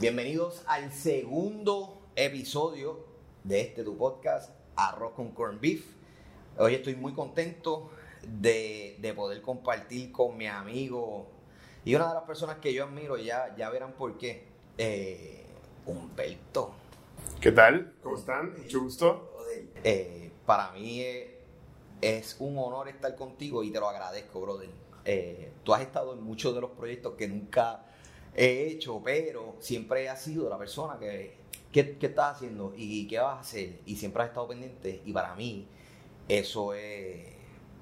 Bienvenidos al segundo episodio de este tu podcast, Arroz con Corn Beef. Hoy estoy muy contento de, de poder compartir con mi amigo y una de las personas que yo admiro, ya, ya verán por qué, eh, Humberto. ¿Qué tal? ¿Cómo están? Mucho gusto. Eh, para mí es un honor estar contigo y te lo agradezco, brother. Eh, tú has estado en muchos de los proyectos que nunca he hecho, pero siempre has sido la persona que, ¿qué, qué estás haciendo y qué vas a hacer? Y siempre has estado pendiente y para mí eso es...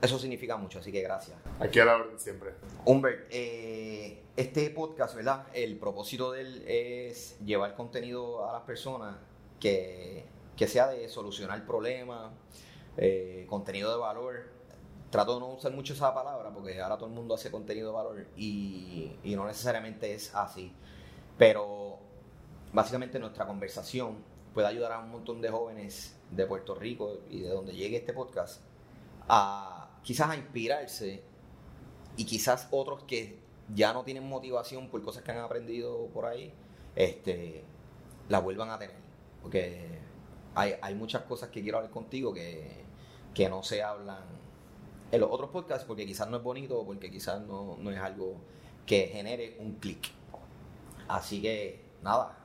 Eso significa mucho, así que gracias. Aquí a la orden siempre. Humbert, eh, este podcast, ¿verdad? El propósito de él es llevar contenido a las personas que, que sea de solucionar problemas, eh, contenido de valor. Trato de no usar mucho esa palabra porque ahora todo el mundo hace contenido de valor y, y no necesariamente es así. Pero básicamente nuestra conversación puede ayudar a un montón de jóvenes de Puerto Rico y de donde llegue este podcast a quizás a inspirarse y quizás otros que ya no tienen motivación por cosas que han aprendido por ahí, este, la vuelvan a tener. Porque hay, hay muchas cosas que quiero hablar contigo que, que no se hablan en los otros podcasts porque quizás no es bonito o porque quizás no, no es algo que genere un clic. Así que nada,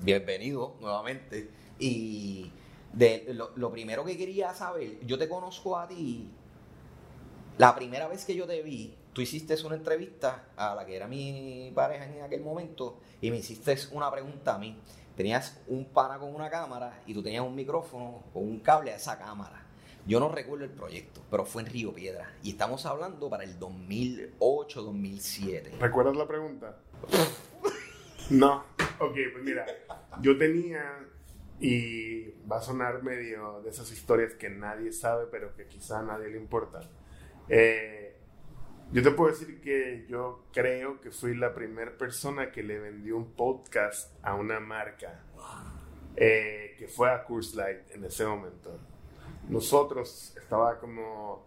bienvenido nuevamente. Y de, lo, lo primero que quería saber, yo te conozco a ti la primera vez que yo te vi, tú hiciste una entrevista a la que era mi pareja en aquel momento y me hiciste una pregunta a mí. Tenías un pana con una cámara y tú tenías un micrófono con un cable a esa cámara. Yo no recuerdo el proyecto, pero fue en Río Piedra. Y estamos hablando para el 2008-2007. ¿Recuerdas la pregunta? no. Ok, pues mira, yo tenía, y va a sonar medio de esas historias que nadie sabe, pero que quizá a nadie le importa. Eh, yo te puedo decir que yo creo que fui la primera persona que le vendió un podcast a una marca, eh, que fue a Curse Light en ese momento. Nosotros estaba como,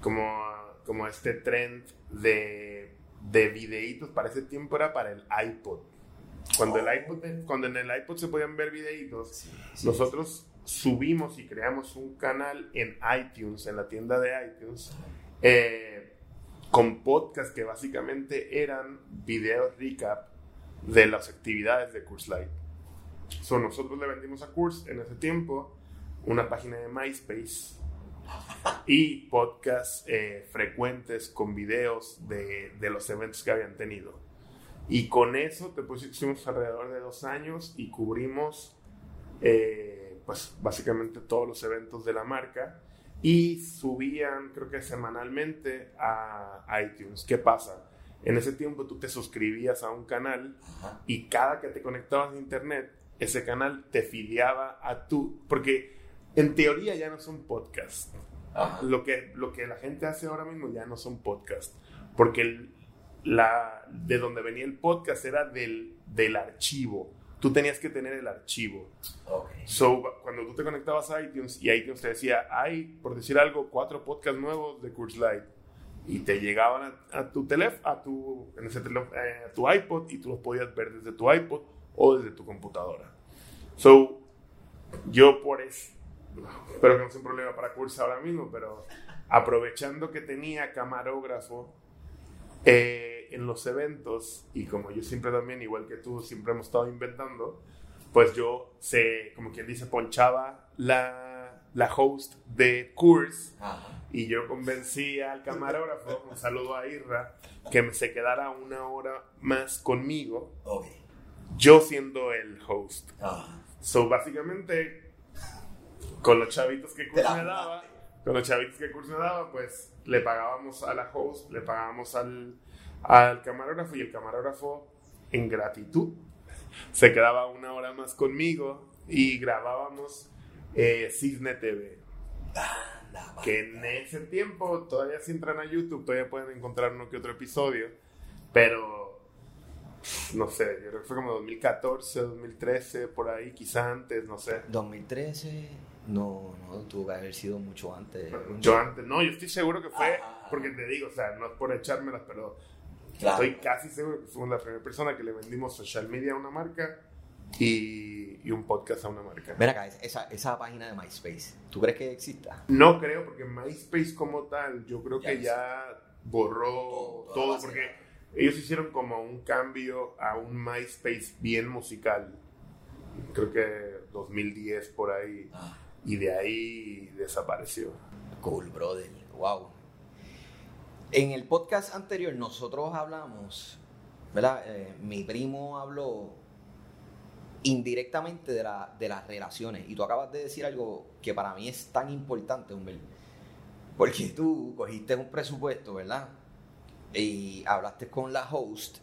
como, como este trend de, de videitos, para ese tiempo era para el iPod. Cuando, el iPod, cuando en el iPod se podían ver videitos, nosotros subimos y creamos un canal en iTunes, en la tienda de iTunes, eh, con podcasts que básicamente eran videos recap de las actividades de Curse Light. So, nosotros le vendimos a Curse en ese tiempo una página de MySpace y podcasts eh, frecuentes con videos de, de, los eventos que habían tenido. Y con eso te pusimos alrededor de dos años y cubrimos eh, pues básicamente todos los eventos de la marca y subían, creo que semanalmente, a iTunes. ¿Qué pasa? En ese tiempo tú te suscribías a un canal y cada que te conectabas a internet, ese canal te filiaba a tu... Porque en teoría ya no son podcasts. Lo que, lo que la gente hace ahora mismo ya no son podcasts. Porque el, la, de donde venía el podcast era del, del archivo tú tenías que tener el archivo. Okay. So, cuando tú te conectabas a iTunes y iTunes te decía, hay, por decir algo, cuatro podcasts nuevos de Curse Light. Y te llegaban a, tu teléfono, a tu, en ese eh, a tu iPod y tú los podías ver desde tu iPod o desde tu computadora. So, yo por eso, espero que no sea un problema para Curse ahora mismo, pero aprovechando que tenía camarógrafo, eh, en los eventos, y como yo siempre también, igual que tú, siempre hemos estado inventando, pues yo se, como quien dice, ponchaba la, la host de Curse y yo convencí al camarógrafo, un saludo a Irra, que se quedara una hora más conmigo, Okay. yo siendo el host. So, básicamente, con los chavitos que Curse me daba, con los chavitos que Curse me daba, pues le pagábamos a la host, le pagábamos al, al camarógrafo y el camarógrafo, en gratitud, se quedaba una hora más conmigo y grabábamos eh, Cisne TV. Que en ese tiempo, todavía si entran a YouTube, todavía pueden encontrar uno que otro episodio, pero no sé, yo creo que fue como 2014, 2013, por ahí, quizá antes, no sé. 2013, no, no, tuvo que haber sido mucho antes. Mucho antes, no, yo estoy seguro que fue, porque te digo, o sea, no es por echármelas, pero Estoy casi seguro que fuimos la primera persona que le vendimos social media a una marca y, y un podcast a una marca. Ven acá, esa, esa página de MySpace, ¿tú crees que exista? No creo, porque MySpace como tal, yo creo Ya que ya borró Todo, porque ellos hicieron como un cambio a un MySpace bien musical. Creo que 2010 por ahí. Ah, Y de ahí desapareció. cool, brother. Wow. En el podcast anterior nosotros hablamos, ¿verdad? Eh, mi primo habló indirectamente de, la- de las relaciones. Y tú acabas de decir algo que para mí es tan importante, Humber. Porque tú cogiste un presupuesto, ¿verdad? Y hablaste con la host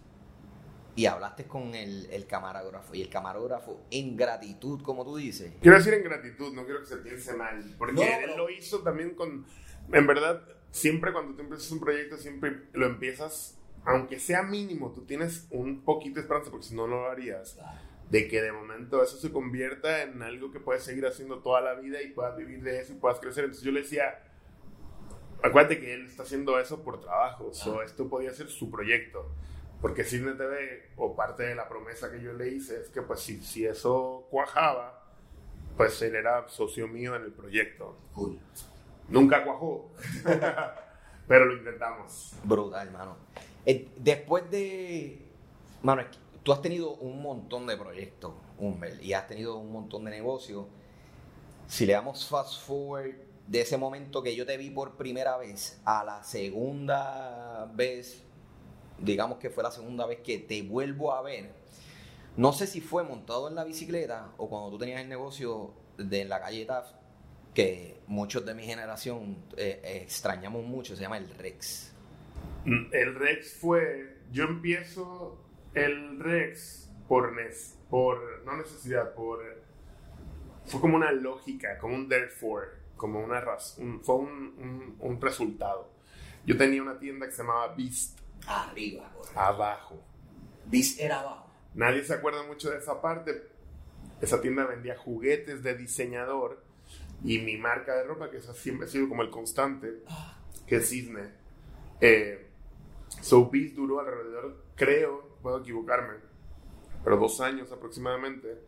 y hablaste con el, el camarógrafo. Y el camarógrafo, en gratitud, como tú dices, Quiero decir en gratitud, no quiero que se piense mal, porque No, él pero- lo hizo también con, en verdad, siempre cuando tú empiezas un proyecto, siempre lo empiezas, aunque sea mínimo, tú tienes un poquito de esperanza, porque si no, no lo harías, de que de momento eso se convierta en algo que puedes seguir haciendo toda la vida y puedas vivir de eso y puedas crecer. Entonces yo le decía, acuérdate que él está haciendo eso por trabajo, so, esto podía ser su proyecto. Porque Cine TV, o parte de la promesa que yo le hice, es que pues si, si eso cuajaba, pues él era socio mío en el proyecto. cool. Nunca cuajó, pero lo intentamos. Brutal, hermano. Eh, después de. Mano, es que tú has tenido un montón de proyectos, Humbert, y has tenido un montón de negocios. Si le damos fast forward de ese momento que yo te vi por primera vez a la segunda vez, digamos que fue la segunda vez que te vuelvo a ver, no sé si fue montado en la bicicleta o cuando tú tenías el negocio de la calle Taft, que muchos de mi generación eh, eh, extrañamos mucho, se llama el Rex. Mm, El Rex fue, yo empiezo el Rex por, nes- por no necesidad, por, fue como una lógica, como un therefore, como una razón, fue un, un- un resultado. Yo tenía una tienda que se llamaba Beast, Arriba, correcto. abajo. Bis era abajo. Nadie se acuerda mucho de esa parte. Esa tienda vendía juguetes de diseñador y mi marca de ropa, que esa siempre ha sido como el constante, que es Cisne. Eh, so Beast duró alrededor, creo, puedo equivocarme, pero dos años aproximadamente.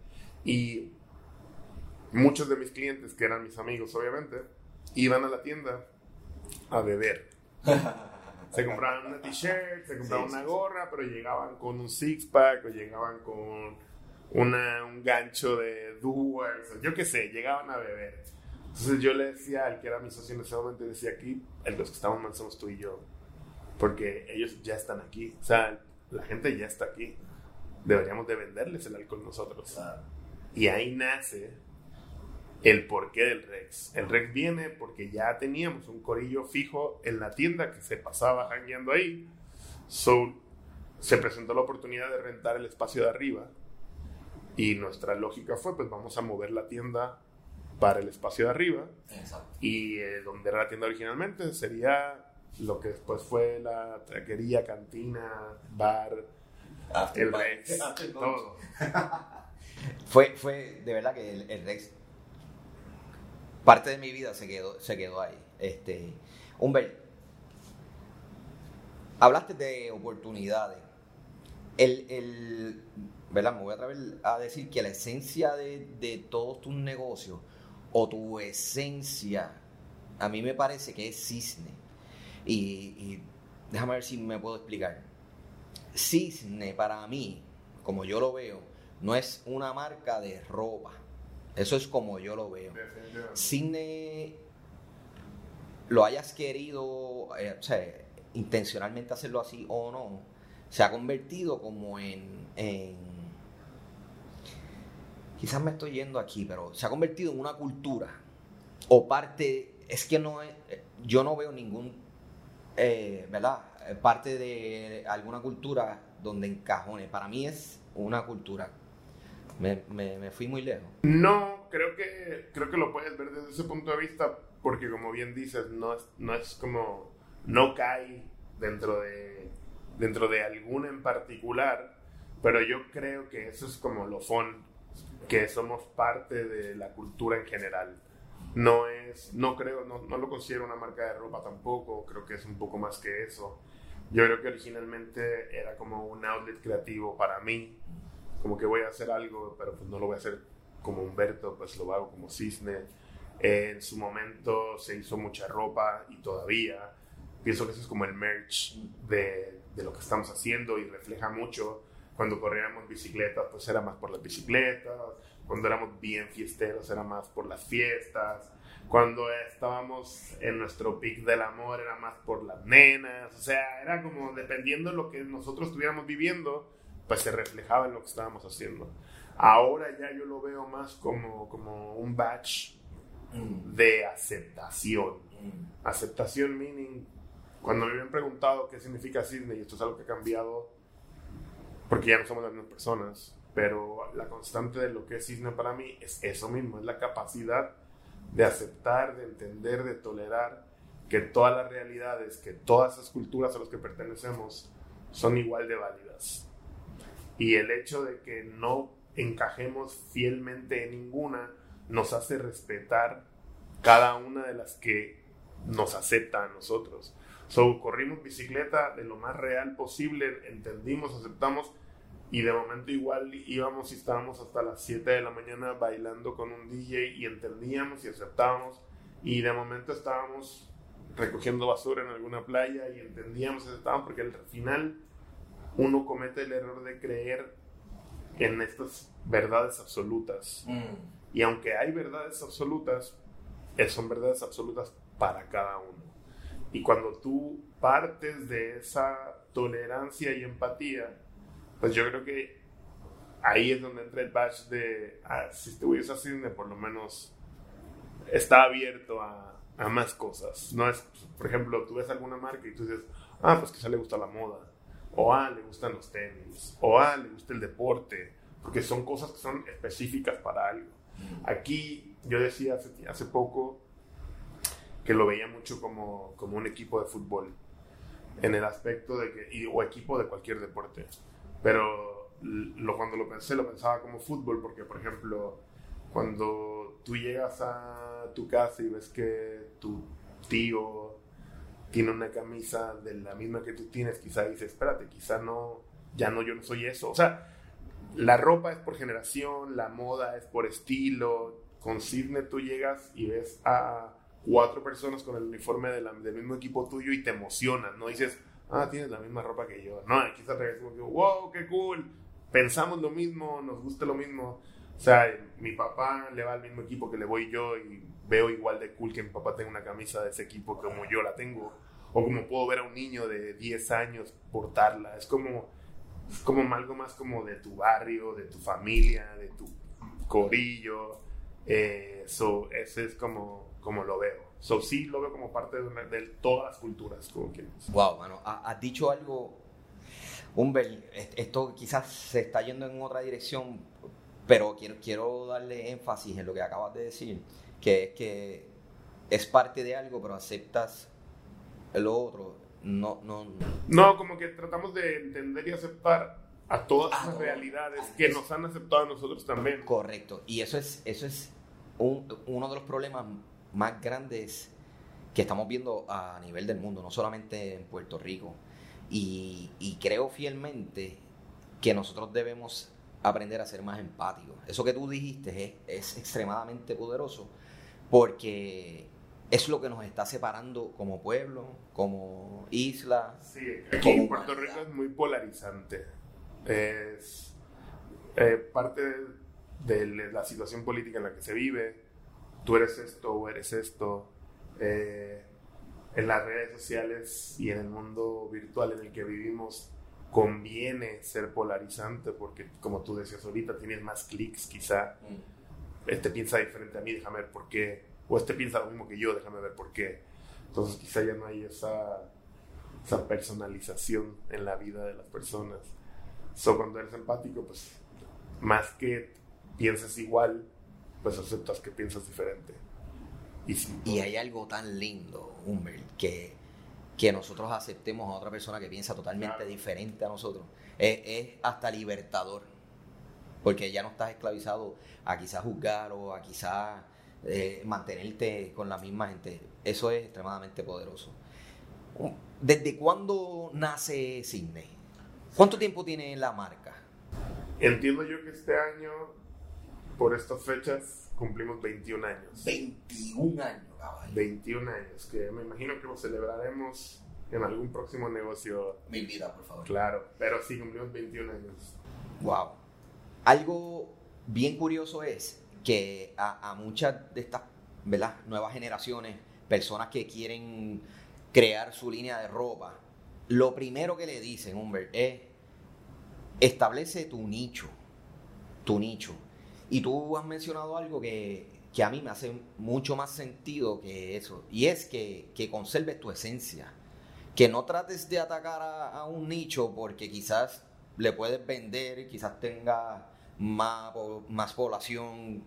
Y muchos de mis clientes, que eran mis amigos obviamente, iban a la tienda a beber. Se compraban una t-shirt, se compraban Sí, una gorra, pero llegaban con un six-pack o llegaban con una, un gancho de Duers, o yo qué sé, llegaban a beber. Entonces yo le decía al que era mi socio en ese momento, decía aquí, los que estamos mal somos tú y yo, porque ellos ya están aquí, o sea, la gente ya está aquí. Deberíamos de venderles el alcohol nosotros. Y ahí nace el porqué del Rex. El Rex viene porque ya teníamos un corillo fijo en la tienda que se pasaba jangueando ahí. So, se presentó la oportunidad de rentar el espacio de arriba. Y nuestra lógica fue, pues vamos a mover la tienda para el espacio de arriba. Exacto. Y eh, donde era la tienda originalmente sería lo que después fue la traquería, cantina, bar, el Rex, todo. Fue, fue de verdad que el, el Rex, parte de mi vida se quedó, se quedó ahí. Este, Humbert, hablaste de oportunidades. El, el, ¿verdad? Me voy a atrever a decir que la esencia de, de todos tus negocios o tu esencia, a mí me parece que es cisne. Y, y déjame ver si me puedo explicar. Cisne para mí, como yo lo veo, no es una marca de ropa. Eso es como yo lo veo. Cisne lo hayas querido, eh, o sea, intencionalmente hacerlo así o no, se ha convertido como en, en- quizás me estoy yendo aquí, pero se ha convertido en una cultura o parte, es que no es, yo no veo ningún, eh, ¿verdad? Eh, Parte de alguna cultura donde encajone. Para mí es una cultura. Me, me- me fui muy lejos. No, creo que, creo que lo puedes ver desde ese punto de vista, porque como bien dices, no es, no es como, no cae dentro de, dentro de alguna en particular, pero yo creo que eso es como lo fun, que somos parte de la cultura en general. No es, no creo, no, no lo considero una marca de ropa tampoco, creo que es un poco más que eso. Yo creo que originalmente era como un outlet creativo para mí, como que voy a hacer algo, pero pues no lo voy a hacer como Humberto, pues lo hago como Cisne. en su momento se hizo mucha ropa y todavía. Pienso que eso es como el merch de, de lo que estamos haciendo y refleja mucho. Cuando corríamos bicicletas, pues era más por las bicicletas. Cuando éramos bien fiesteros, era más por las fiestas. Cuando estábamos en nuestro pic del amor, era más por las nenas. O sea, era como dependiendo de lo que nosotros estuviéramos viviendo, pues se reflejaba en lo que estábamos haciendo. Ahora ya yo lo veo más como, como un batch de aceptación. Aceptación meaning, cuando me habían preguntado qué significa Sydney, y esto es algo que ha cambiado, porque ya no somos las mismas personas, pero la constante de lo que es Sydney para mí es eso mismo, es la capacidad de aceptar, de entender, de tolerar que todas las realidades, que todas esas culturas a las que pertenecemos son igual de válidas. Y el hecho de que no encajemos fielmente en ninguna nos hace respetar cada una de las que nos acepta a nosotros. So, corrimos bicicleta de lo más real posible, entendimos, aceptamos y de momento igual íbamos y estábamos hasta las 7 de la mañana bailando con un DJ y entendíamos y aceptábamos y de momento estábamos recogiendo basura en alguna playa y entendíamos y aceptábamos porque al final uno comete el error de creer en estas verdades absolutas. Mm. Y aunque hay verdades absolutas, eh, son verdades absolutas para cada uno. Y cuando tú partes de esa tolerancia y empatía, pues yo creo que ahí es donde entra el batch de, ah, si estuvieras así, por lo menos está abierto a, a, más cosas. No es, por ejemplo, tú ves alguna marca y tú dices, ah, pues quizá le gusta la moda o A le gustan los tenis, o A le gusta el deporte, porque son cosas que son específicas para algo. Aquí yo decía hace, hace poco que lo veía mucho como, como un equipo de fútbol, en el aspecto de que, o equipo de cualquier deporte, pero lo, cuando lo pensé, lo pensaba como fútbol, porque por ejemplo, cuando tú llegas a tu casa y ves que tu tío tiene una camisa de la misma que tú tienes, quizá dice, espérate, quizá no, ya no, yo no soy eso. O sea, la ropa es por generación, la moda es por estilo. Con Sidney tú llegas y ves a cuatro personas con el uniforme del mismo equipo tuyo y te emocionas, ¿no? Dices, ah, tienes la misma ropa que yo. No, aquí está como wow, qué cool. Pensamos lo mismo, nos gusta lo mismo. O sea, mi papá le va al mismo equipo que le voy yo y veo igual de cool que mi papá tenga una camisa de ese equipo como yo la tengo. O como puedo ver a un niño de 10 años portarla. Es como, es como algo más como de tu barrio, de tu familia, de tu corillo. Eh, ese es como, como lo veo. So, sí lo veo como parte de, todas las culturas, como quieres. Wow, mano, has dicho algo, Humbert, esto quizás se está yendo en otra dirección, pero quiero, quiero darle énfasis en lo que acabas de decir, que es que es parte de algo, pero aceptas lo otro. No, no, no. como que tratamos de entender y aceptar a todas ah, las realidades que nos han aceptado a nosotros también. Correcto. Y eso es, eso es uno de los problemas más grandes que estamos viendo a nivel del mundo, no solamente en Puerto Rico. Y, y creo fielmente que nosotros debemos aprender a ser más empáticos. Eso que tú dijiste es, extremadamente poderoso porque es lo que nos está separando como pueblo, como isla. Sí, aquí en Puerto Rico es muy polarizante. Es eh, parte de, la situación política en la que se vive. Tú eres esto o eres esto. Eh, en las redes sociales y en el mundo virtual en el que vivimos conviene ser polarizante porque, como tú decías ahorita, tienes más clics quizá. Mm. Este piensa diferente a mí, déjame ver por qué. O este piensa lo mismo que yo, déjame ver por qué. Entonces quizá ya no hay esa, esa personalización en la vida de las personas. So, cuando eres empático, pues más que piensas igual, pues aceptas que piensas diferente. Y, y hay algo tan lindo, Humbert, que que nosotros aceptemos a otra persona que piensa totalmente diferente a nosotros. Es, hasta libertador, porque ya no estás esclavizado a quizás juzgar o a quizás eh, mantenerte con la misma gente. Eso es extremadamente poderoso. ¿desde cuándo nace Cisne? ¿Cuánto tiempo tiene la marca? Entiendo yo que este año, por estas fechas, cumplimos 21 años. 21 años, caballo. 21 años, que me imagino que lo celebraremos en algún próximo negocio. Me invita, por favor. Claro, pero sí, cumplimos 21 años. Wow. Algo bien curioso es que a, muchas de estas nuevas generaciones, personas que quieren crear su línea de ropa, lo primero que le dicen, Humbert, es establece tu nicho, tu nicho. Y tú has mencionado algo que, que a mí me hace mucho más sentido que eso, y es que, que conserves tu esencia, que no trates de atacar a, a un nicho porque quizás le puedes vender, quizás tenga más, más población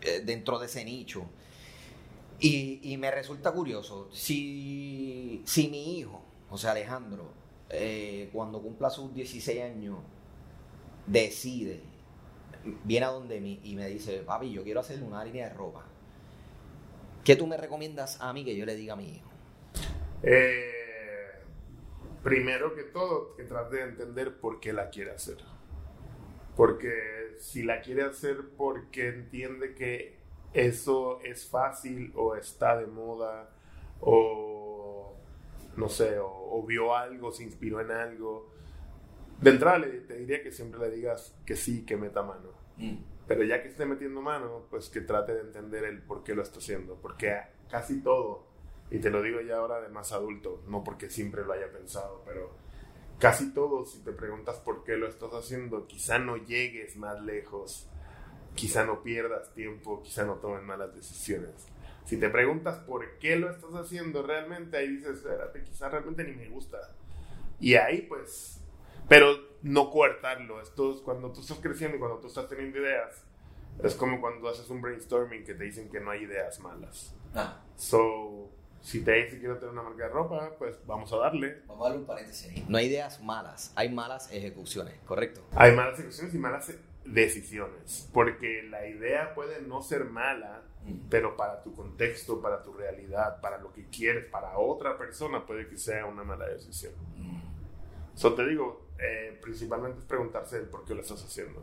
eh, dentro de ese nicho. Y, y me resulta curioso, si, si mi hijo, sea Alejandro, eh, cuando cumpla sus 16 años, decide, viene a donde mí y me dice, papi, yo quiero hacer una línea de ropa. ¿Qué tú me recomiendas a mí que yo le diga a mi hijo? Eh, primero que todo, que trate de entender por qué la quiere hacer. Porque si la quiere hacer porque entiende que eso es fácil o está de moda o no sé, o, o vio algo, se inspiró en algo, de entrada le- te diría que siempre le digas que sí, que meta mano. Pero ya que esté metiendo mano, pues que trate de entender el por qué lo está haciendo. Porque casi todo, y te lo digo ya ahora de más adulto, no porque siempre lo haya pensado, pero casi todo, si te preguntas por qué lo estás haciendo, quizá no llegues más lejos, quizá no pierdas tiempo, quizá no tomes malas decisiones. Si te preguntas por qué lo estás haciendo realmente, ahí dices, espérate, quizá realmente ni me gusta. Y ahí pues, pero no coartarlo. Esto es cuando tú estás creciendo y cuando tú estás teniendo ideas, es como cuando haces un brainstorming que te dicen que no hay ideas malas. Ah, So, si te dice quiero tener una marca de ropa, pues vamos a darle. vamos a darle un paréntesis ahí. No hay ideas malas, hay malas ejecuciones, ¿correcto? Hay malas decisiones y malas decisiones, porque la idea puede no ser mala, Mm. pero para tu contexto, para tu realidad, para lo que quieres, para otra persona puede que sea una mala decisión. So te digo, eh, principalmente es preguntarse el por qué lo estás haciendo.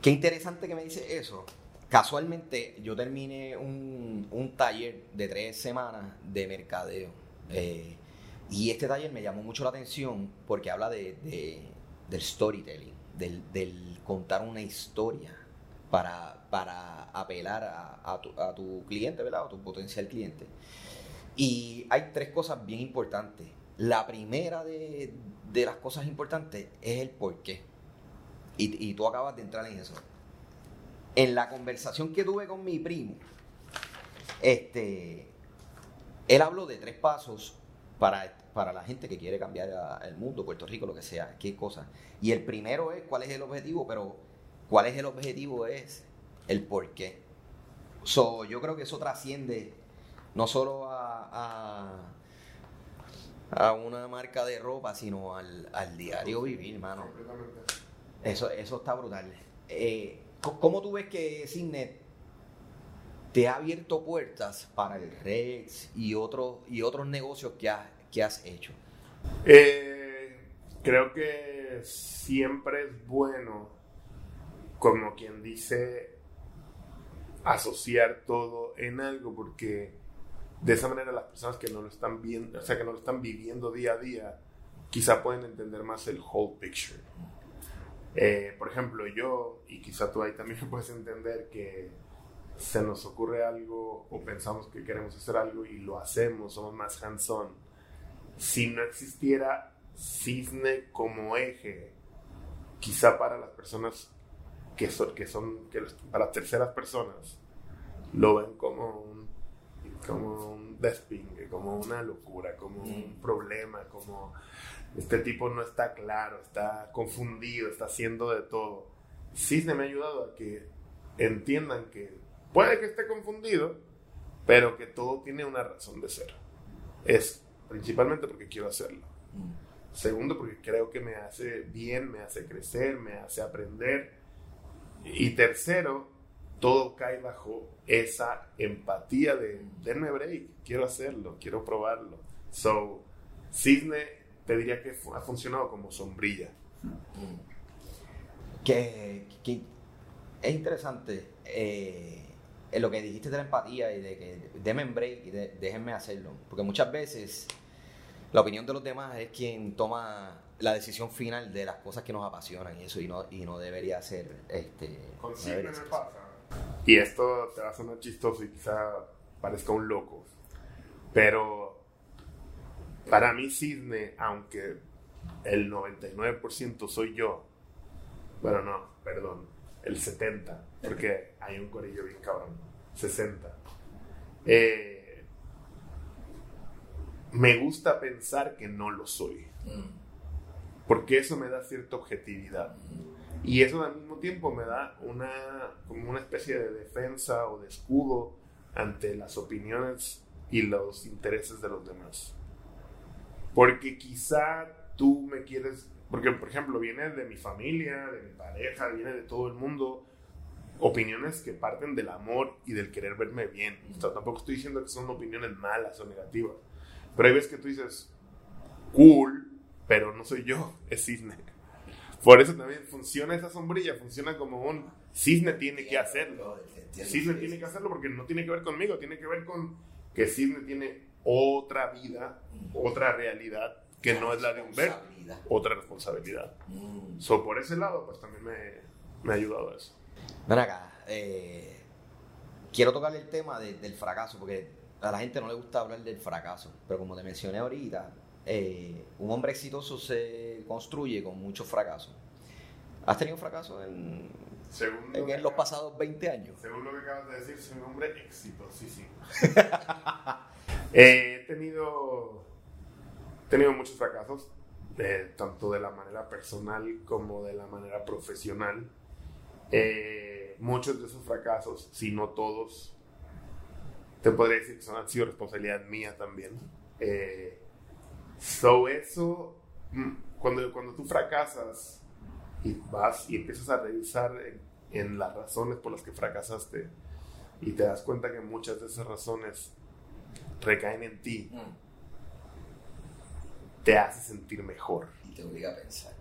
Qué interesante que me dice eso. Casualmente yo terminé un, un taller de tres semanas de mercadeo. Eh, y este taller me llamó mucho la atención porque habla de, de- del storytelling, del, contar una historia para, para apelar a, a tu cliente, ¿verdad? A tu potencial cliente. Y hay tres cosas bien importantes. La primera de, de las cosas importantes es el por qué. Y, y tú acabas de entrar en eso. En la conversación que tuve con mi primo, este, él habló de tres pasos para, para la gente que quiere cambiar el mundo, Puerto Rico, lo que sea, qué cosa. Y el primero es cuál es el objetivo, pero cuál es el objetivo es el por qué. So, yo creo que eso trasciende no solo a, a, una marca de ropa, sino al, al diario vivir, hermano. Eso, eso está brutal. Eh, ¿Cómo tú ves que Signet te ha abierto puertas para el Rex y otros y otros negocios que has, que has hecho? Eh, creo que siempre es bueno, como quien dice, asociar todo en algo, porque de esa manera las personas que no lo están viendo, o sea, que no lo están viviendo día a día, quizá pueden entender más el whole picture. Eh, por ejemplo, yo, y quizá tú ahí también puedes entender que se nos ocurre algo o pensamos que queremos hacer algo y lo hacemos, somos más hands-on. Si no existiera cisne como eje, quizá para las personas que son, que son que los- para terceras personas, lo ven como un, como un despingue, como una locura, como un problema, como este tipo no está claro, está confundido, está haciendo de todo. Cisne me ha ayudado a que entiendan que puede que esté confundido, pero que todo tiene una razón de ser. Es principalmente porque quiero hacerlo. Segundo, porque creo que me hace bien, me hace crecer, me hace aprender. Y tercero, todo cae bajo esa empatía de, denme break, quiero hacerlo, quiero probarlo. So, Cisne te diría que ha funcionado como sombrilla. Que, que es interesante eh, en lo que dijiste de la empatía y de que denme break y de- déjenme hacerlo. Porque muchas veces la opinión de los demás es quien toma la decisión final de las cosas que nos apasionan y eso y no, y no debería ser este Con no Cisne debería ser pasa. Y esto te va a sonar chistoso y quizá parezca un loco. Pero para mí Cisne, aunque el 99% soy yo, bueno, no, perdón, el 70%, porque hay un corillo bien cabrón, 60%. Eh, me gusta pensar que no lo soy, Mm, porque eso me da cierta objetividad. Y eso al mismo tiempo me da una, como una especie de defensa o de escudo ante las opiniones y los intereses de los demás. Porque quizá tú me quieres, porque por ejemplo viene de mi familia, de mi pareja, viene de todo el mundo, opiniones que parten del amor y del querer verme bien. O sea, tampoco estoy diciendo que son opiniones malas o negativas, pero hay veces que tú dices, cool, pero no soy yo, es cisne. Por eso también funciona esa sombrilla, funciona como un cisne tiene que hacerlo. Cisne tiene que hacerlo porque no tiene que ver conmigo, tiene que ver con que Cisne tiene otra vida, otra realidad que no es la de Humberto, otra responsabilidad. Mm. So, por ese lado, pues también me, me ha ayudado eso. Ven acá, eh, quiero tocar el tema de- del fracaso, porque a la gente no le gusta hablar del fracaso, pero como te mencioné ahorita, eh, un hombre exitoso se construye con muchos fracasos. ¿Has tenido fracasos en, Según lo, en los pasados 20 años? según lo que acabas de decir, soy un hombre exitosísimo. Eh, he tenido, he tenido muchos fracasos, eh, tanto de la manera personal como de la manera profesional. Eh, muchos de esos fracasos, si no todos, te podría decir que son, han sido responsabilidad mía también. Eh, so eso, mm, cuando, cuando tú fracasas y vas y empiezas a revisar en, en las razones por las que fracasaste y te das cuenta que muchas de esas razones recaen en ti, te hace sentir mejor. Y te obliga a pensar.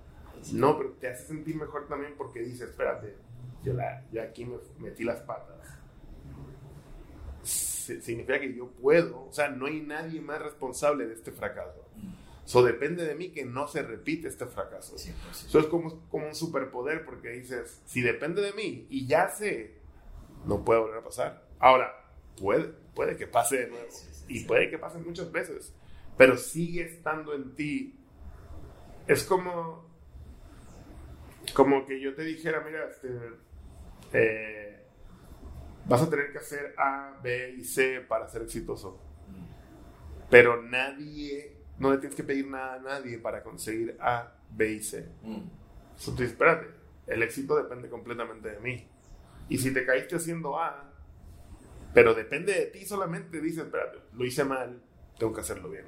No, pero te hace sentir mejor también porque dices, espérate, yo, la, yo aquí me metí las patas. Si- Significa que yo puedo, o sea, no hay nadie más responsable de este fracaso. So depende de mí que no se repite este fracaso. Eso es como, como un superpoder porque dices, si depende de mí y ya sé, no puede volver a pasar. Ahora, puede, puede que pase de nuevo Sí, y puede que pase muchas veces, pero sigue estando en ti. Es como, como que yo te dijera, mira, este, eh, vas a tener que hacer A, B y C para ser exitoso. Pero nadie, no le tienes que pedir nada a nadie para conseguir A, B y C. Mm. So, tú espérate, el éxito depende completamente de mí. Y si te caíste haciendo A, pero depende de ti solamente, dices, espérate, lo hice mal, tengo que hacerlo bien.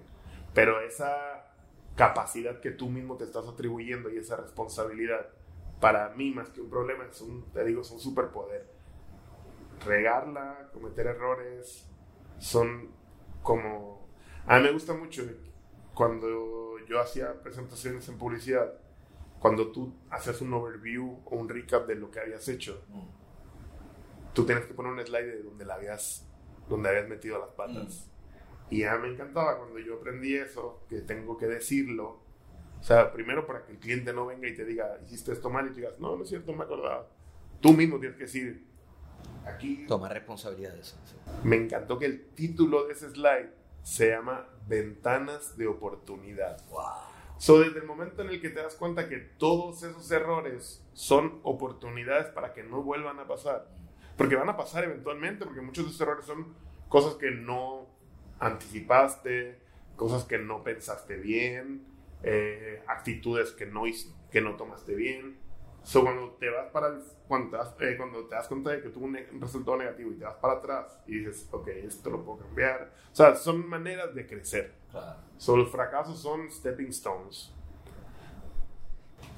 Pero esa capacidad que tú mismo te estás atribuyendo y esa responsabilidad, para mí más que un problema, es un, te digo, es un superpoder. Regarla, cometer errores, son como... A mí me gusta mucho cuando yo hacía presentaciones en publicidad, cuando tú haces un overview o un recap de lo que habías hecho, Mm. tú tienes que poner un slide de donde la habías, donde habías metido las patas. Y ya me encantaba cuando yo aprendí eso, que tengo que decirlo. O sea, primero para que el cliente no venga y te diga, hiciste esto mal y digas, no, no es cierto, no me acordaba. Tú mismo tienes que decir, aquí Tomar responsabilidad de eso. sí. me encantó que el título de ese slide se llama Ventanas de Oportunidad. Wow. So, desde el momento en el que te das cuenta que todos esos errores son oportunidades para que no vuelvan a pasar, porque van a pasar eventualmente, porque muchos de esos errores son cosas que no anticipaste, cosas que no pensaste bien, eh, actitudes que no, que no tomaste bien. So, cuando te vas para el- cuando, te das, eh, cuando te das cuenta de que tuvo un, ne- un resultado negativo y te vas para atrás y dices, ok, esto lo puedo cambiar. O sea, son maneras de crecer. Claro. So, los fracasos son stepping stones.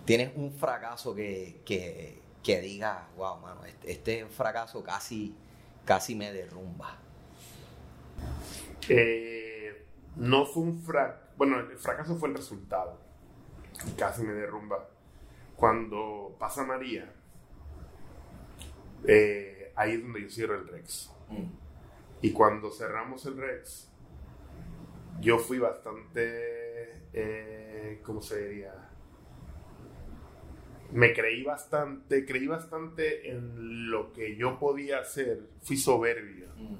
Tienes un fracaso que, que, que diga, wow, mano, este, este fracaso casi, casi me derrumba. Eh, no fue un frac bueno, el fracaso fue el resultado. Casi me derrumba. Cuando pasa María, eh, ahí es donde yo cierro el Rex. Mm. Y cuando cerramos el Rex, yo fui bastante, eh, ¿cómo se diría? Me creí bastante, creí bastante en lo que yo podía hacer. Fui soberbio. Mm.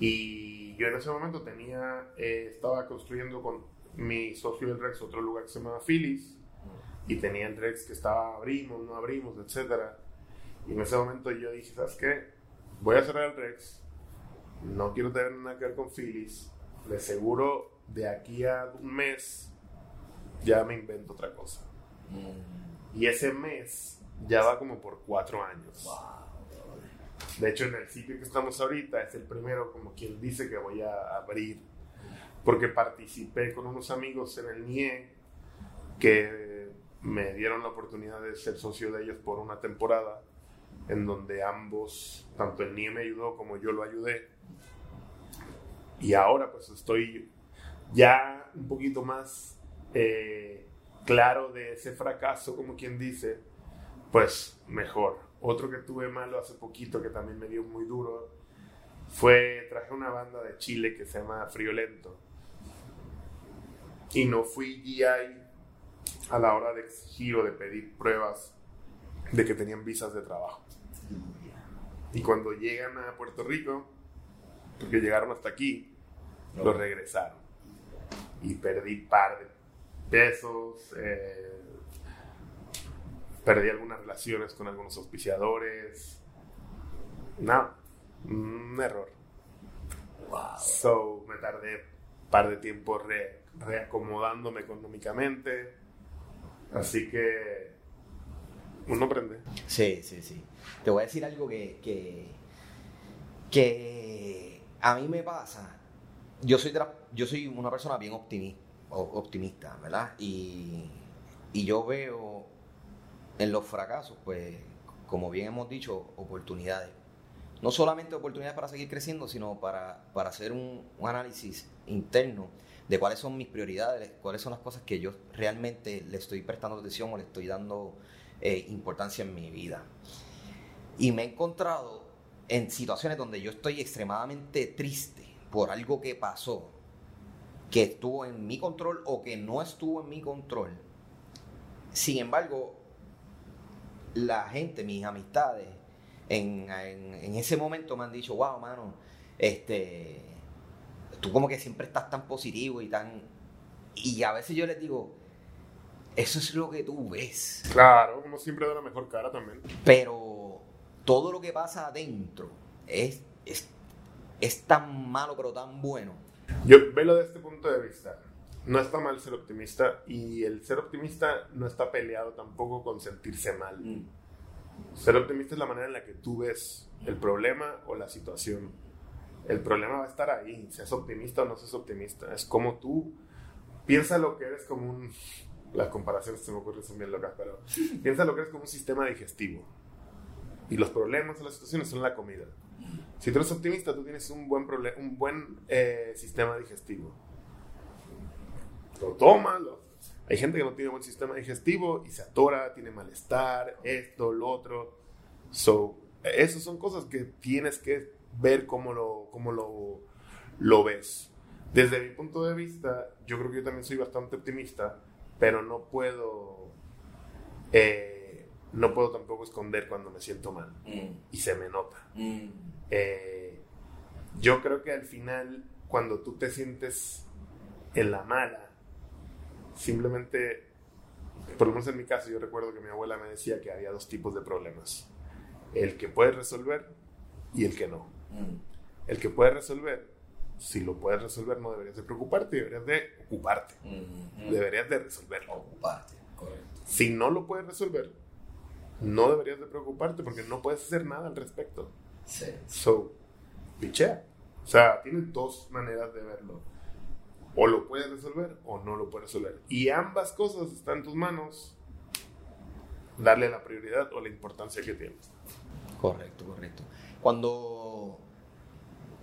Y yo en ese momento tenía, eh, estaba construyendo con mi socio del Rex otro lugar que se llamaba Phyllis. Y tenía el Rex que estaba, abrimos, no abrimos, etcétera. Y en ese momento yo dije, ¿sabes qué? Voy a cerrar el Rex. No quiero tener nada que ver con Phyllis. De seguro, de aquí a un mes, ya me invento otra cosa. Mm. Y ese mes ya va como por cuatro años. Wow. De hecho, en el sitio que estamos ahorita es el primero, como quien dice que voy a abrir. Porque participé con unos amigos en el NIE que me dieron la oportunidad de ser socio de ellos por una temporada en donde ambos, tanto el NIE me ayudó como yo lo ayudé. Y ahora pues estoy ya un poquito más eh, claro de ese fracaso, como quien dice, pues mejor. Otro que tuve malo hace poquito que también me dio muy duro fue, traje una banda de Chile que se llama Friolento. Y no fui GI a la hora de exigir o de pedir pruebas de que tenían visas de trabajo. Y cuando llegan a Puerto Rico, porque llegaron hasta aquí, lo regresaron. Y perdí par de pesos, eh, perdí algunas relaciones con algunos auspiciadores. No, un error. Wow. So, me tardé par de tiempo re- reacomodándome económicamente. Así que uno aprende. Sí, sí, sí. Te voy a decir algo que, que, que a mí me pasa. Yo soy, yo soy una persona bien optimi- o- optimista, ¿verdad? Y, y yo veo en los fracasos, pues, como bien hemos dicho, oportunidades. No solamente oportunidades para seguir creciendo, sino para, para hacer un análisis interno de cuáles son mis prioridades, cuáles son las cosas que yo realmente le estoy prestando atención o le estoy dando eh, importancia en mi vida. Y me he encontrado en situaciones donde yo estoy extremadamente triste por algo que pasó, que estuvo en mi control o que no estuvo en mi control. Sin embargo, la gente, mis amistades, en, en- en ese momento me han dicho, wow, mano, este, tú como que siempre estás tan positivo y tan... Y a veces yo les digo, eso es lo que tú ves. Claro, como siempre da la mejor cara también. Pero todo lo que pasa adentro es, es, es tan malo pero tan bueno. Yo velo desde este punto de vista. No está mal ser optimista y el ser optimista no está peleado tampoco con sentirse mal. Ser optimista es la manera en la que tú ves el problema o la situación. El problema va a estar ahí, seas optimista o no seas optimista. Es como tú piensa lo que eres como un. Las comparaciones se me ocurren son bien locas, pero piensa lo que eres como un sistema digestivo. Y los problemas o las situaciones son la comida. Si tú eres optimista, tú tienes un buen, un buen eh, sistema digestivo. Lo tomas, lo- hay gente que no tiene buen sistema digestivo y se atora, tiene malestar, esto, lo otro. So, esas son cosas que tienes que ver cómo lo, cómo lo, lo ves. Desde mi punto de vista, yo creo que yo también soy bastante optimista, pero no puedo, eh, no puedo tampoco esconder cuando me siento mal y se me nota. Eh, yo creo que al final, cuando tú te sientes en la mala, simplemente, por lo menos en mi caso, yo recuerdo que mi abuela me decía que había dos tipos de problemas. El que puedes resolver y el que no. El que puedes resolver, si lo puedes resolver, no deberías de preocuparte, deberías de ocuparte. Deberías de resolverlo. Ocuparte, correcto. Si no lo puedes resolver, no deberías de preocuparte porque no puedes hacer nada al respecto. Sí. So, pichea. O sea, tienes dos maneras de verlo. O lo puedes resolver o no lo puedes resolver. Y ambas cosas están en tus manos. Darle la prioridad o la importancia que tienes. Correcto, correcto. Cuando,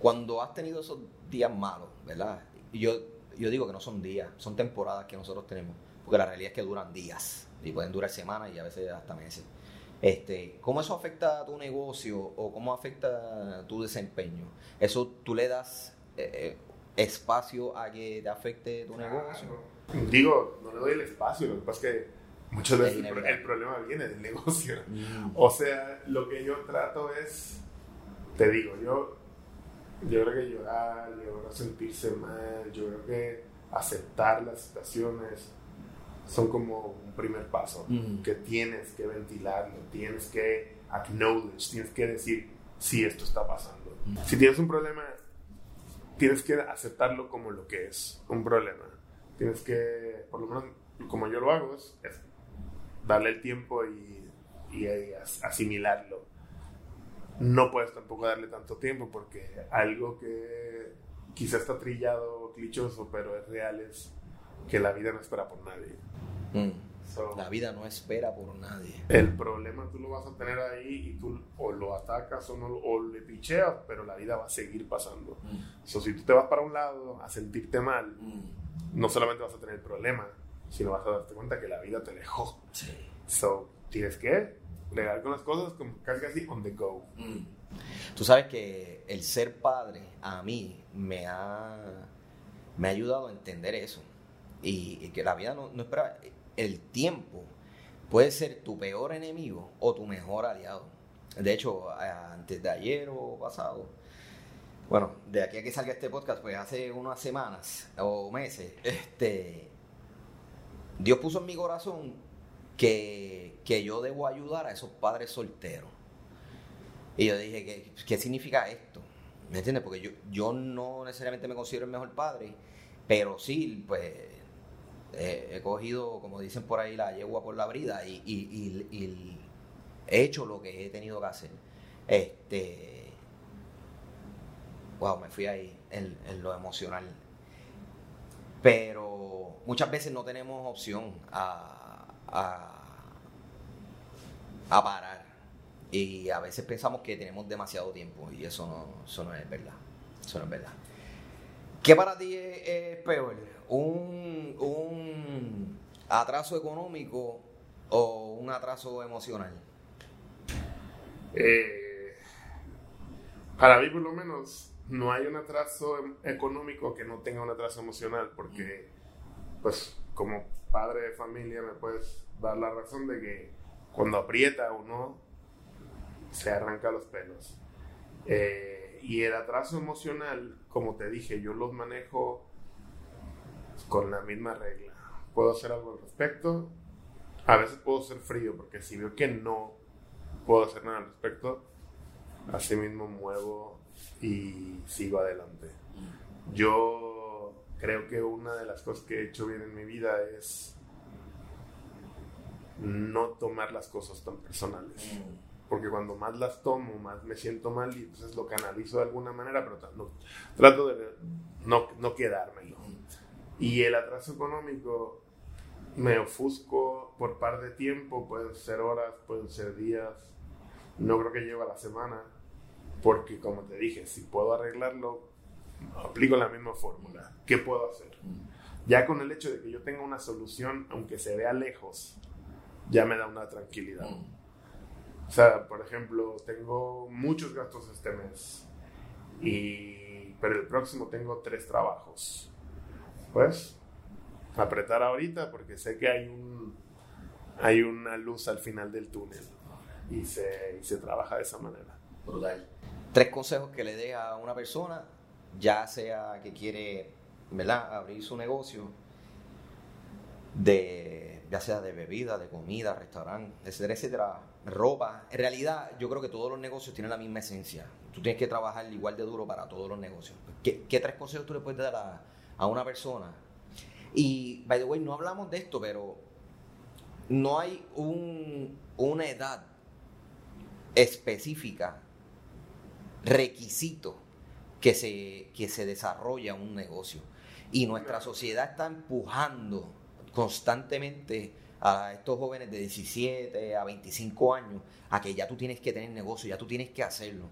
cuando has tenido esos días malos, ¿verdad? Yo yo digo que no son días, son temporadas que nosotros tenemos, porque la realidad es que duran días y pueden durar semanas y a veces hasta meses. Este, ¿Cómo eso afecta a tu negocio o cómo afecta tu desempeño? ¿Eso tú le das eh, eh, espacio a que te afecte tu negocio? Digo, no le doy el espacio, lo que pasa es que muchas veces el, problema viene del negocio. Mm. O sea, lo que yo trato es, te digo, yo, yo creo que llorar, yo creo sentirse mal, yo creo que aceptar las situaciones son como un primer paso, mm. que tienes que ventilarlo, tienes que acknowledge, tienes que decir, si esto está pasando. Mm. Si tienes un problema, tienes que aceptarlo como lo que es, un problema. Tienes que, por lo menos como yo lo hago, es, darle el tiempo y, y, asimilarlo. No puedes tampoco darle tanto tiempo porque algo que quizás está trillado, clichoso, pero es real, es que la vida no espera por nadie. Mm. la vida no espera por nadie. El problema tú lo vas a tener ahí y tú o lo atacas o, no, o le picheas, pero la vida va a seguir pasando. Mm. si tú te vas para un lado a sentirte mal, mm. no solamente vas a tener el problema, sino vas a darte cuenta que la vida te dejó. Sí. So, tienes que regar con las cosas como casi casi on the go. Tú sabes que el ser padre a mí me ha, me ha ayudado a entender eso. Y, que la vida no, no espera el tiempo puede ser tu peor enemigo o tu mejor aliado. De hecho, antes de ayer o pasado, bueno, de aquí a que salga este podcast, pues hace unas semanas o meses, este, Dios puso en mi corazón que, yo debo ayudar a esos padres solteros. Y yo dije, ¿qué, qué significa esto? ¿Me entiendes? Porque yo, yo no necesariamente me considero el mejor padre, pero sí, pues he cogido, como dicen por ahí, la yegua por la brida y, he hecho lo que he tenido que hacer. Este, wow, me fui ahí en, lo emocional. Pero muchas veces no tenemos opción a, a, parar. Y a veces pensamos que tenemos demasiado tiempo y eso no, eso no es verdad. Eso no es verdad. ¿Qué para ti es, peor? ¿Un, ¿Un, atraso económico o un atraso emocional? Eh, para mí, por lo menos, no hay un atraso em, económico que no tenga un atraso emocional, porque, pues, como padre de familia, me puedes dar la razón de que cuando aprieta uno, se arranca los pelos. Eh, y el atraso emocional, como te dije, yo los manejo con la misma regla. Puedo hacer algo al respecto. A veces puedo ser frío, porque si veo que no puedo hacer nada al respecto, así mismo muevo y sigo adelante. Yo creo que una de las cosas que he hecho bien en mi vida es no tomar las cosas tan personales. Porque cuando más las tomo, más me siento mal y entonces lo canalizo de alguna manera, pero trato de no, no quedármelo. Y el atraso económico me ofusco por par de tiempo, pueden ser horas, pueden ser días, no creo que lleve a la semana, porque como te dije, si puedo arreglarlo, aplico la misma fórmula. ¿Qué puedo hacer? Ya con el hecho de que yo tenga una solución, aunque se vea lejos, ya me da una tranquilidad. O sea, por ejemplo, tengo muchos gastos este mes, y, pero el próximo tengo tres trabajos. Pues, apretar ahorita porque sé que hay, un, hay una luz al final del túnel y se, y se trabaja de esa manera. Brutal. Tres consejos que le dé a una persona, ya sea que quiere ¿verdad? abrir su negocio, de, ya sea de bebida, de comida, restaurante, etcétera, etcétera, ropa. En realidad, yo creo que todos los negocios tienen la misma esencia. Tú tienes que trabajar igual de duro para todos los negocios. ¿Qué, tres consejos tú le puedes dar a, una persona? Y, by the way, no hablamos de esto, pero no hay un, una edad específica, requisito que se, que se desarrolla un negocio. Y nuestra sociedad está empujando constantemente a estos jóvenes de 17 a 25 años a que ya tú tienes que tener negocio, ya tú tienes que hacerlo.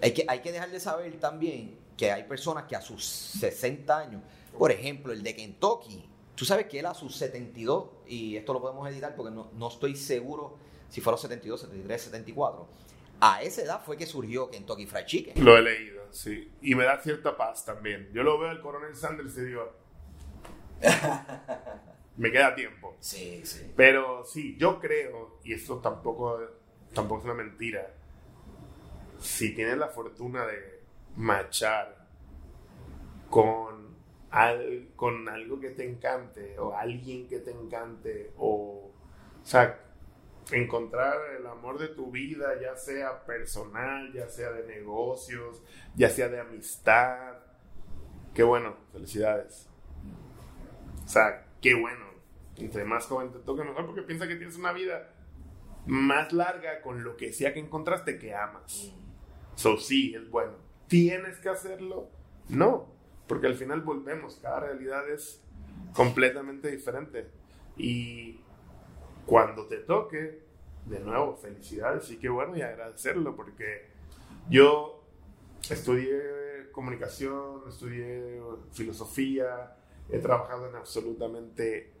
Hay que, hay que dejar de saber también que hay personas que a sus 60 años, por ejemplo, el de Kentucky, tú sabes que él a sus 72, y esto lo podemos editar porque no, no estoy seguro si fueron 72, 73, 74, a esa edad fue que surgió Kentucky Fried Chicken. Lo he leído, sí. Y me da cierta paz también. Yo lo veo al coronel Sanders y digo, me queda tiempo. Sí, sí. Pero sí, yo creo, y esto tampoco, tampoco es una mentira, si tienes la fortuna de machar con, al, con algo que te encante, o alguien que te encante, o, o sea, encontrar el amor de tu vida, ya sea personal, ya sea de negocios, ya sea de amistad. Qué bueno, felicidades. O sea, qué bueno. Entre más joven te toque, mejor porque piensa que tienes una vida más larga con lo que sea que encontraste que amas. So, sí, es bueno. ¿Tienes que hacerlo? No, porque al final volvemos. Cada realidad es completamente diferente. Y cuando te toque, de nuevo, felicidades sí que bueno y agradecerlo porque yo estudié comunicación, estudié filosofía, he trabajado en absolutamente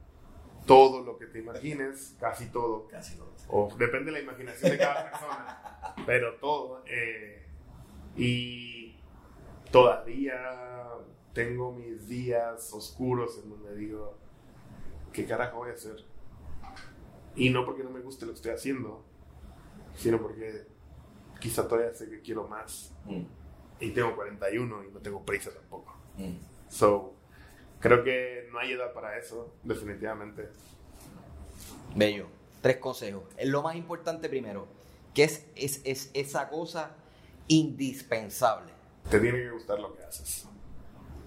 todo lo que te imagines, casi todo. Casi todo. O depende de la imaginación de cada persona, pero todo. Eh, y todavía tengo mis días oscuros en donde digo, ¿qué carajo voy a hacer? Y no porque no me guste lo que estoy haciendo, sino porque quizá todavía sé que quiero más. Mm. Y tengo 41 y no tengo prisa tampoco. Mm. So, creo que no hay edad para eso, definitivamente. Bello. Tres consejos. Lo más importante primero, que es, es, es esa cosa indispensable. Te tiene que gustar lo que haces.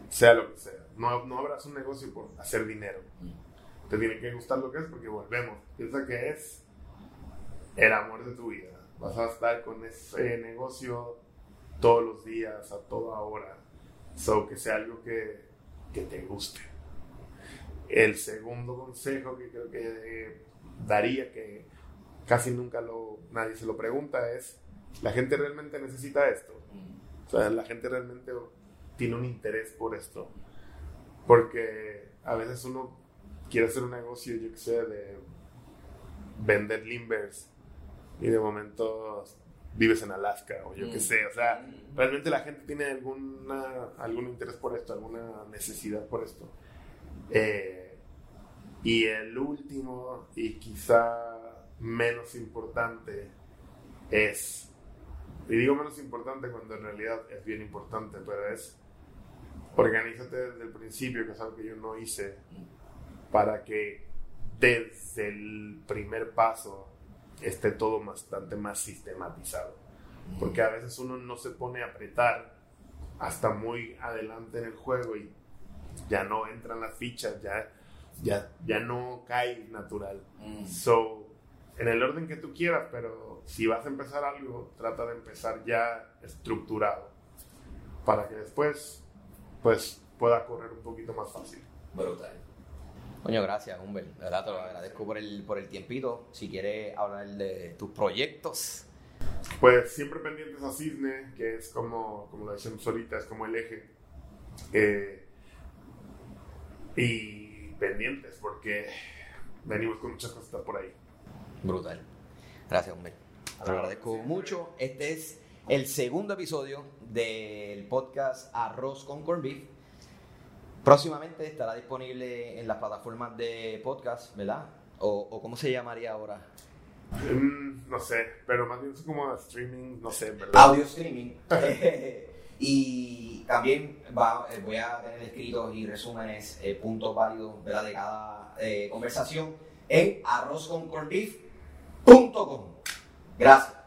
Sea lo que sea. No, no abras un negocio por hacer dinero. Te tiene que gustar lo que es porque volvemos. Piensa que es el amor de tu vida. Vas a estar con ese negocio todos los días, a toda hora. So, que sea algo que, que te guste. El segundo consejo que creo que daría, que casi nunca lo, nadie se lo pregunta, es, ¿la gente realmente necesita esto? O sea, la gente realmente tiene un interés por esto. Porque a veces uno quiere hacer un negocio, yo que sé, de vender limbers y de momento vives en Alaska o yo que sé, o sea, realmente la gente tiene alguna, algún interés por esto, alguna necesidad por esto. Eh, y el último y quizá menos importante es, y digo menos importante cuando en realidad es bien importante, pero es organízate desde el principio, que es algo que yo no hice, para que desde el primer paso esté todo bastante más sistematizado. Porque a veces uno no se pone a apretar hasta muy adelante en el juego y ya no entran las fichas, ya, ya, ya no cae natural. Mm. So, en el orden que tú quieras, pero si vas a empezar algo, trata de empezar ya estructurado para que después pues pueda correr un poquito más fácil. Brutal. Coño, gracias, Humbert. De verdad, te lo agradezco por el, por el tiempito. Si quieres hablar de tus proyectos. Pues siempre pendientes a Cisne, que es como, como lo decíamos ahorita, es como el eje. Eh, y pendientes, porque venimos con muchas cosas por ahí. Brutal. Gracias, Humbert. Te lo agradezco mucho. Este es el segundo episodio del podcast Arroz con Corn Beef. Próximamente estará disponible en las plataformas de podcast, ¿verdad? O, o cómo se llamaría ahora. Mm, no sé, pero más bien es como streaming, no sé, ¿verdad? Audio streaming. y también va- eh, voy a tener escritos y resúmenes, eh, puntos válidos de cada eh, conversación en arrozconcornbeef.com. Gracias.